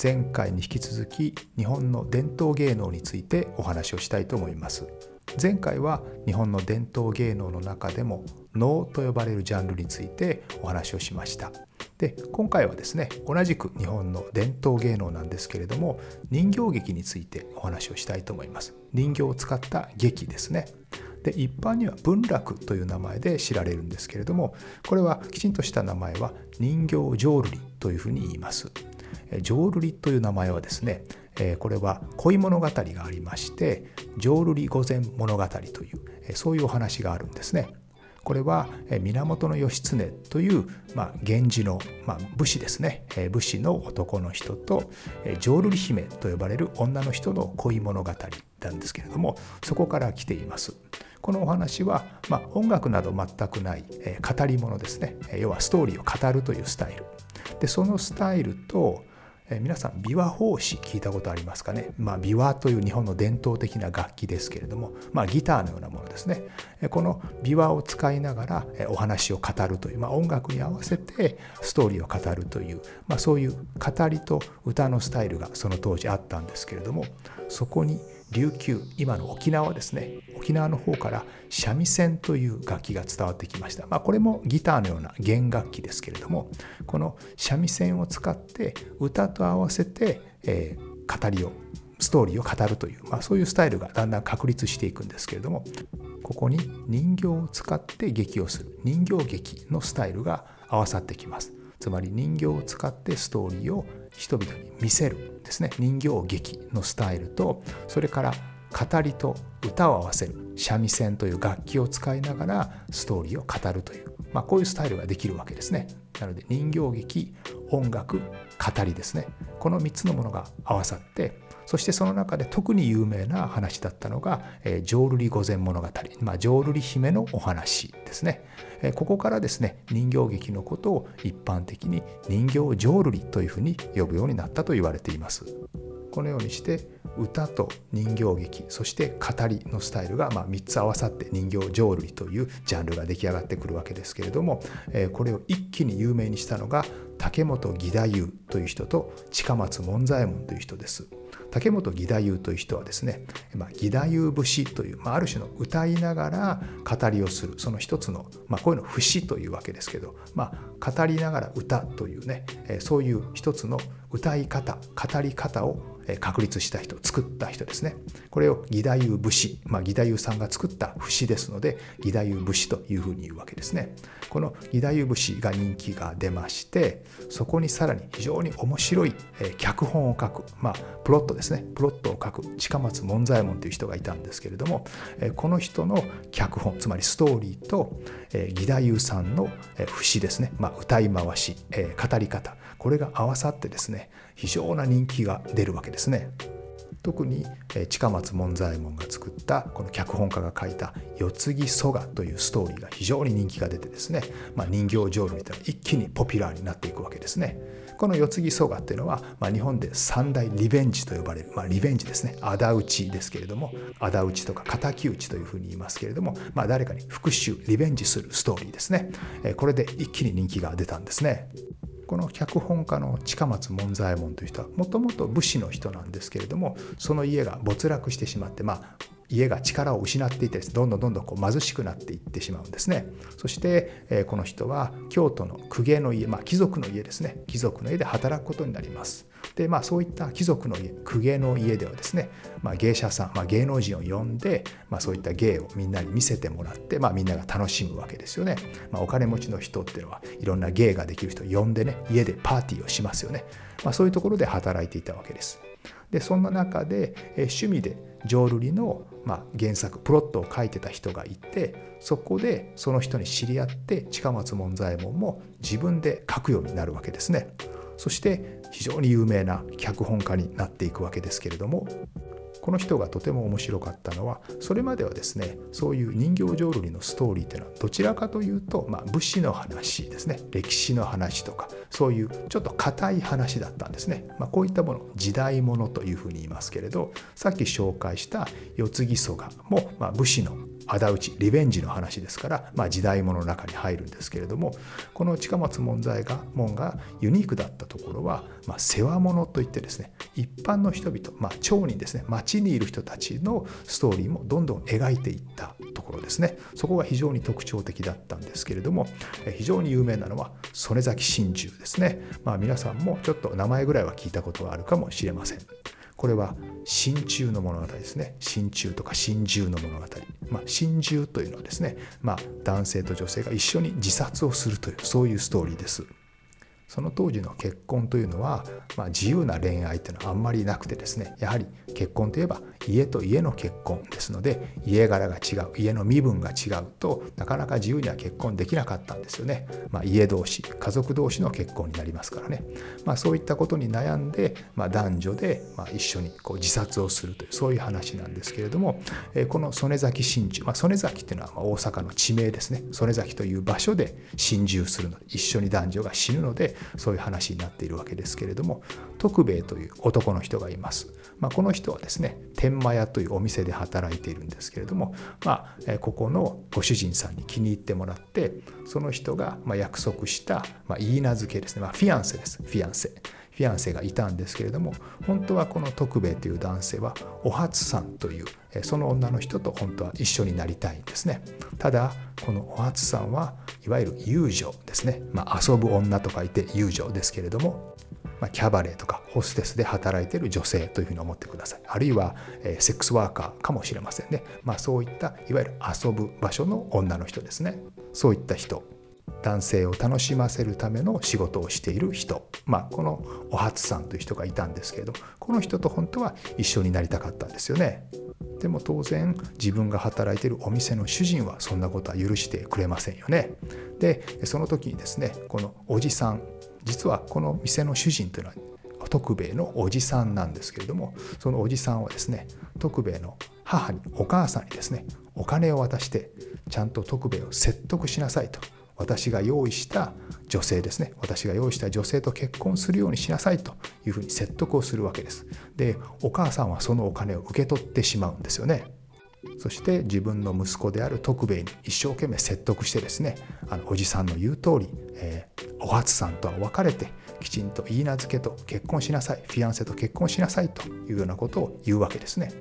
前回に引き続き日本の伝統芸能についてお話をしたいと思います。前回は日本の伝統芸能の中でも能と呼ばれるジャンルについてお話をしました。で今回はですね同じく日本の伝統芸能なんですけれども人形劇についてお話をしたいと思います。人形を使った劇ですね。で一般には文楽という名前で知られるんですけれどもこれはきちんとした名前は人形浄瑠璃というふうに言います。浄瑠璃という名前はですねこれは恋物語がありまして浄瑠璃御前物語というそういうお話があるんですね。これは源義経という、まあ、源氏の、まあ、武士ですね。武士の男の人と浄瑠璃姫と呼ばれる女の人の恋物語なんですけれどもそこから来ています。このお話は、まあ、音楽など全くない、え語り物ですね。要はストーリーを語るというスタイル。でそのスタイルとえ皆さん琵琶法師聞いたことありますかね、まあ、琵琶という日本の伝統的な楽器ですけれども、まあ、ギターのようなものですね。この琵琶を使いながらお話を語るという、まあ、音楽に合わせてストーリーを語るという、ま、そういう語りと歌のスタイルがその当時あったんですけれどもそこに琉球今の沖縄ですね。沖縄の方から三味線という楽器が伝わってきました、まあ、これもギターのような弦楽器ですけれどもこの三味線を使って歌と合わせて、えー、語りをストーリーを語るという、まあ、そういうスタイルがだんだん確立していくんですけれどもここに人形を使って劇をする人形劇のスタイルが合わさってきます。つまり人形を使ってストーリーを人々に見せるですね人形劇のスタイルとそれから語りと歌を合わせる三味線という楽器を使いながらストーリーを語るという、まあ、こういうスタイルができるわけですね。なので人形劇音楽語りですねこの3つのものが合わさってそしてその中で特に有名な話だったのが「、浄瑠璃御前物語」まあ、浄瑠璃姫のお話ですね。ここからですね人形劇のことを一般的に人形浄瑠璃というふうに呼ぶようになったと言われています。このようにして歌と人形劇そして語りのスタイルがま3つ合わさって人形浄瑠璃というジャンルが出来上がってくるわけですけれどもえこれを一気に有名にしたのが竹本義太夫という人と近松門左衛門という人です。竹本義太夫という人はですね、まあ、義太夫節という、まあ、ある種の歌いながら語りをするその一つの、まあ、こういうの節というわけですけど、まあ、語りながら歌というねそういう一つの歌い方語り方を確立した人作った人ですね。これを義太夫節、まあ、義太夫さんが作った節ですので義太夫節というふうに言うわけですね。この義太夫節が人気が出ましてそこにさらに非常に面白い脚本を書く、まあ、プロットですね。プロットを書く近松門左衛門という人がいたんですけれどもこの人の脚本つまりストーリーと義太夫さんの節ですね、まあ、歌い回し語り方。これが合わさってですね非常な人気が出るわけですね。特に近松門左衛門が作ったこの脚本家が書いた「世継ぎ蘇我」というストーリーが非常に人気が出てですね、まあ、人形浄瑠璃というのは一気にポピュラーになっていくわけですね。この世継ぎ蘇我っていうのは、まあ、日本で三大リベンジと呼ばれる、まあ、リベンジですね仇討ちですけれども仇討ちとか敵討ちというふうに言いますけれども、まあ、誰かに復讐リベンジするストーリーですねこれで一気に人気が出たんですね。この脚本家の近松門左衛門という人はもともと武士の人なんですけれどもその家が没落してしまってまあ家が力を失っていて、どんどんどんどんこう貧しくなっていってしまうんですね。そして、この人は京都の公家の家、まあ、貴族の家ですね。貴族の家で働くことになります。でまあそういった貴族の家公家の家ではですね、まあ、芸者さん、まあ、芸能人を呼んで、まあ、そういった芸をみんなに見せてもらって、まあ、みんなが楽しむわけですよね、まあ、お金持ちの人っていうのはいろんな芸ができる人を呼んでね家でパーティーをしますよね、まあ、そういうところで働いていたわけです。でそんな中で、趣味で浄瑠璃の、ま、原作プロットを書いてた人がいてそこでその人に知り合って近松門左衛門も自分で書くようになるわけですね。そして非常に有名な脚本家になっていくわけですけれどもこの人がとても面白かったのはそれまではですねそういう人形浄瑠璃のストーリーというのはどちらかというと、まあ、武士の話ですね。歴史の話とかそういうちょっと硬い話だったんですね、まあ、こういったもの時代物というふうに言いますけれどさっき紹介した世継ぎ曽我も、まあ、武士の仇討ちリベンジの話ですから、まあ、時代物の中に入るんですけれどもこの近松門左衛門がユニークだったところは、まあ、世話物といってですね一般の人々、まあ、町人ですね町にいる人たちのストーリーもどんどん描いていったところですねそこが非常に特徴的だったんですけれども非常に有名なのは曽根崎真珠ですね、まあ、皆さんもちょっと名前ぐらいは聞いたことがあるかもしれません。これは真鍮の物語ですね。真鍮とか真珠の物語、まあ、真珠というのはですね、まあ、男性と女性が一緒に自殺をするというそういうストーリーです。その当時の結婚というのは、まあ、自由な恋愛というのはあんまりなくてですねやはり結婚といえば家と家の結婚ですので家柄が違う家の身分が違うとなかなか自由には結婚できなかったんですよね、まあ、家同士家族同士の結婚になりますからね、まあ、そういったことに悩んで、まあ、男女でまあ一緒にこう自殺をするというそういう話なんですけれども、えこの曽根崎真珠、まあ、曽根崎っていうのは大阪の地名ですね。曽根崎という場所で心中するので一緒に男女が死ぬのでそういう話になっているわけですけれども徳兵衛という男の人がいます。まあ、この人はですね天満屋というお店で働いているんですけれども、まあ、ここのご主人さんに気に入ってもらってその人がま約束した、まあ、言い名付けですね、まあ、フィアンセですフィアンセ。フィアンセがいたんですけれども本当はこの徳兵衛という男性はお初さんというその女の人と本当は一緒になりたいんですね。ただこのお初さんはいわゆる遊女ですね、まあ、遊ぶ女と書いて遊女ですけれどもま、キャバレーとかホステスで働いている女性というふうに思ってください。あるいは、え、セックスワーカーかもしれませんね、まあ、そういったいわゆる遊ぶ場所の女の人ですね。そういった人。男性を楽しませるための仕事をしている人、まあ、このお初さんという人がいたんですけれどこの人と本当は一緒になりたかったんですよね。でも当然自分が働いているお店の主人はそんなことは許してくれませんよね。でその時にですねこのおじさん実はこの店の主人というのは徳兵衛のおじさんなんですけれどもそのおじさんはですね徳兵衛の母にお母さんにですねお金を渡してちゃんと徳兵衛を説得しなさいと私が用意した女性ですね。私が用意した女性と結婚するようにしなさいというふうに説得をするわけです。でお母さんはそのお金を受け取ってしまうんですよね。そして自分の息子である徳兵衛に一生懸命説得してですねあのおじさんの言う通り、えー、お初さんとは別れてきちんと言い名付けと結婚しなさいフィアンセと結婚しなさいというようなことを言うわけですね。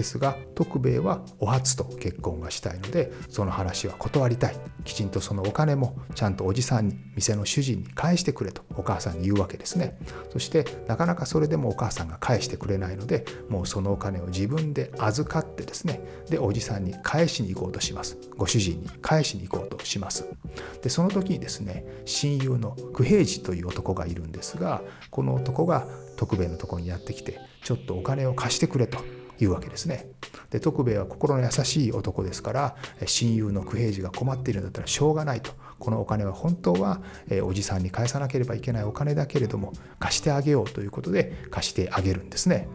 ですが徳兵衛はお初と結婚がしたいのでその話は断りたい。きちんとそのお金もちゃんとおじさんに店の主人に返してくれとお母さんに言うわけですね。そしてなかなかそれでもお母さんが返してくれないのでもうそのお金を自分で預かってですね。でおじさんに返しに行こうとします。ご主人に返しに行こうとします。でその時にですね親友の九平次という男がいるんですがこの男が徳兵衛のとこにやってきてちょっとお金を貸してくれと。いうわけですね。で徳兵衛は心の優しい男ですから親友の九平次が困っているんだったらしょうがないとこのお金は本当はえおじさんに返さなければいけないお金だけれども貸してあげようということで貸してあげるんですね。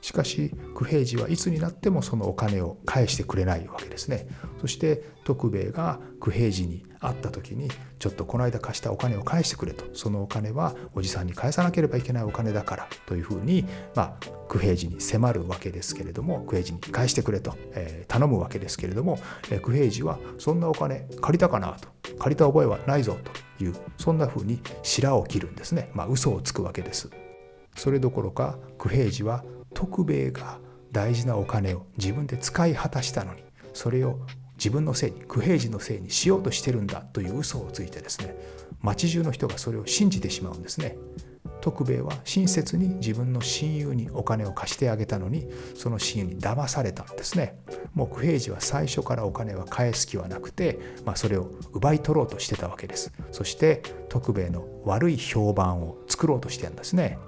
しかし九平次はいつになってもそのお金を返してくれないわけですね。そして徳兵衛が九平次に会った時にちょっとこの間貸したお金を返してくれとそのお金はおじさんに返さなければいけないお金だからというふうに、まあ、九平次に迫るわけですけれども九平次に返してくれと、えー、頼むわけですけれども、えー、九平次はそんなお金借りたかなと借りた覚えはないぞというそんなふうに白を切るんですね、まあ、嘘をつくわけです。それどころか九平次は徳兵衛が大事なお金を自分で使い果たしたのにそれを自分のせいに不平時のせいにしようとしてるんだという嘘をついてですね町中の人がそれを信じてしまうんですね。徳兵衛は親切に自分の親友にお金を貸してあげたのにその親友に騙されたんですね。もう九平次は最初からお金は返す気はなくて、まあ、それを奪い取ろうとしてたわけです。そして徳兵衛の悪い評判を作ろうとしてるんですね。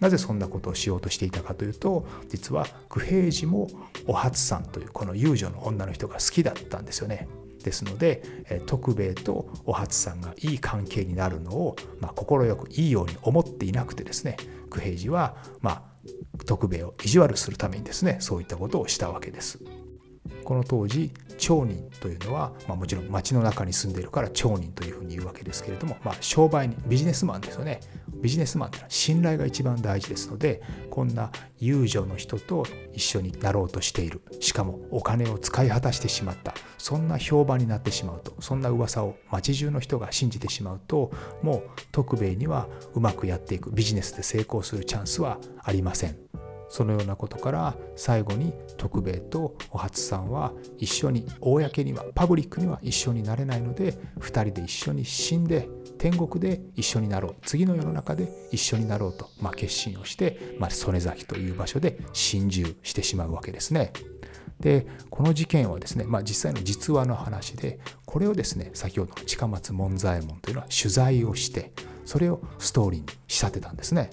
なぜそんなことをしようとしていたかというと実は九平次もお初さんというこの遊女の女の人が好きだったんですよねですので徳兵衛とお初さんがいい関係になるのを快、まあ、くいいように思っていなくてですね九平次はまあ徳兵衛を意地悪するためにですねそういったことをしたわけです。この当時町人というのは、まあ、もちろん町の中に住んでいるから町人というふうに言うわけですけれども、まあ、商売にビジネスマンですよね。ビジネスマンというのは信頼が一番大事ですのでこんな遊女の人と一緒になろうとしている。しかもお金を使い果たしてしまった。そんな評判になってしまうとそんな噂を町中の人が信じてしまうともう徳兵衛にはうまくやっていくビジネスで成功するチャンスはありません。そのようなことから最後に徳兵衛とお初さんは一緒に公にはパブリックには一緒になれないので2人で一緒に死んで天国で一緒になろう次の世の中で一緒になろうと、まあ、決心をして、まあ、曽根崎という場所で心中してしまうわけですね。でこの事件はですね、まあ、実際の実話の話でこれをですね先ほどの近松門左衛門というのは取材をしてそれをストーリーに仕立てたんですね。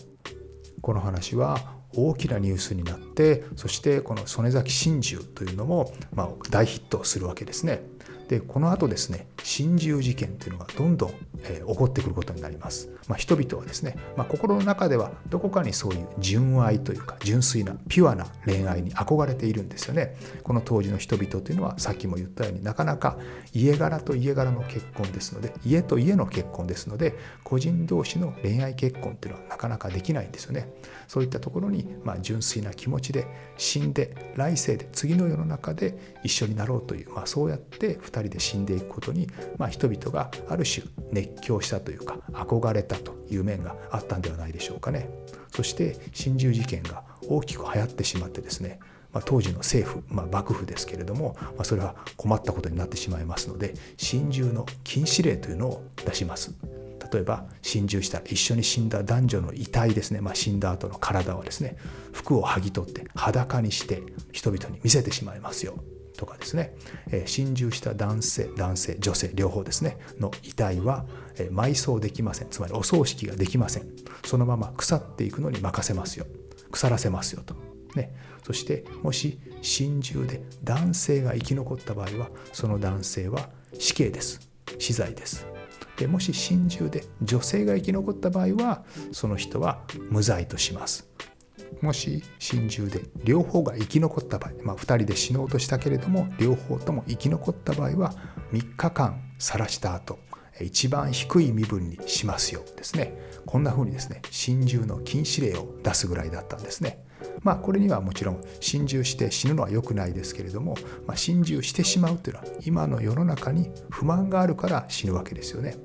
この話は大きなニュースになってそしてこの曽根崎真珠というのも、まあ、大ヒットするわけですね。でこの後ですね心中事件というのがどんどん、えー、起こってくることになります、まあ、人々はですね、まあ、心の中ではどこかにそういう純愛というか純粋なピュアな恋愛に憧れているんですよね。この当時の人々というのはさっきも言ったようになかなか家柄と家柄の結婚ですので家と家の結婚ですので個人同士の恋愛結婚というのはなかなかできないんですよね。そういったところに、まあ、純粋な気持ちで死んで来世で次の世の中で一緒になろうという、まあ、そうやって2人で死んでいくことに、まあ、人々がある種熱狂したというか憧れたという面があったんではないでしょうかね。そして心中事件が大きく流行ってしまってですねまあ、当時の政府、まあ、幕府ですけれども、まあ、それは困ったことになってしまいますので心中の禁止令というのを出します。例えば心中したら一緒に死んだ男女の遺体ですね、まあ、死んだ後の体はですね服を剥ぎ取って裸にして人々に見せてしまいますよとかですね、えー、心中した男性男性女性両方ですねの遺体は、えー、埋葬できません。つまりお葬式ができません。そのまま腐っていくのに任せますよ。腐らせますよと。ね、そしてもし心中で男性が生き残った場合はその男性は死刑です。死罪です。でもし心中で女性が生き残った場合はその人は無罪とします。もし心中で両方が生き残った場合、まあ、2人で死のうとしたけれども両方とも生き残った場合は3日間晒した後一番低い身分にしますよですね。こんな風にですね心中の禁止令を出すぐらいだったんですね。まあこれにはもちろん心中して死ぬのは良くないですけれども、まあ、心中してしまうというのは今の世の中に不満があるから死ぬわけですよね。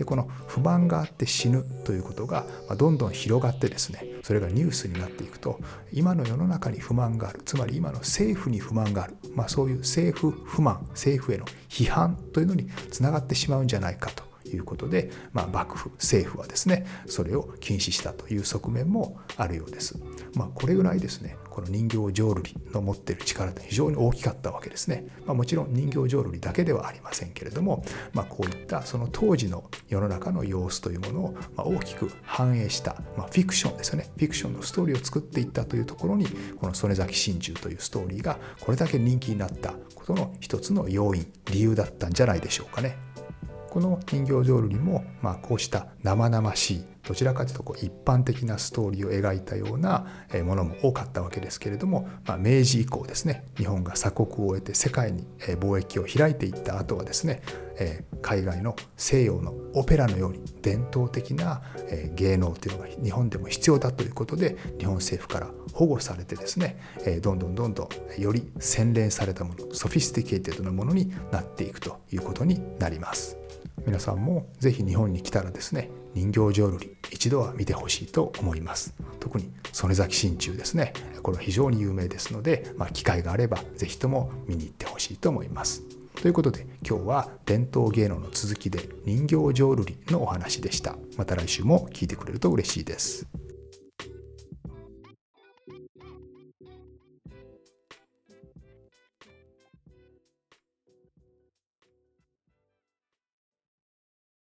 でこの不満があって死ぬということがどんどん広がってですねそれがニュースになっていくと今の世の中に不満があるつまり今の政府に不満がある、まあ、そういう政府不満政府への批判というのにつながってしまうんじゃないかと。いうことで、まあ、幕府政府はですねそれを禁止したという側面もあるようです。まあ、これぐらいですねこの人形浄瑠璃の持っている力って非常に大きかったわけですね。まあ、もちろん人形浄瑠璃だけではありませんけれども、まあ、こういったその当時の世の中の様子というものをま大きく反映した、まあ、フィクションですよねフィクションのストーリーを作っていったというところにこの曽根崎真珠というストーリーがこれだけ人気になったことの一つの要因理由だったんじゃないでしょうかね。この人形浄瑠璃も、まあ、こうした生々しいどちらかというとこう一般的なストーリーを描いたようなものも多かったわけですけれども、まあ、明治以降ですね日本が鎖国を終えて世界に貿易を開いていった後はですね海外の西洋のオペラのように伝統的な芸能というのが日本でも必要だということで日本政府から保護されてですねどんどんどんどんより洗練されたものソフィスティケイテッドなものになっていくということになります。皆さんもぜひ日本に来たらですね人形浄瑠璃一度は見てほしいと思います。特に曽根崎真鍮ですね。これは非常に有名ですので、まあ、機会があれば是非とも見に行ってほしいと思います。ということで今日は伝統芸能の続きで人形浄瑠璃のお話でした。また来週も聞いてくれると嬉しいです。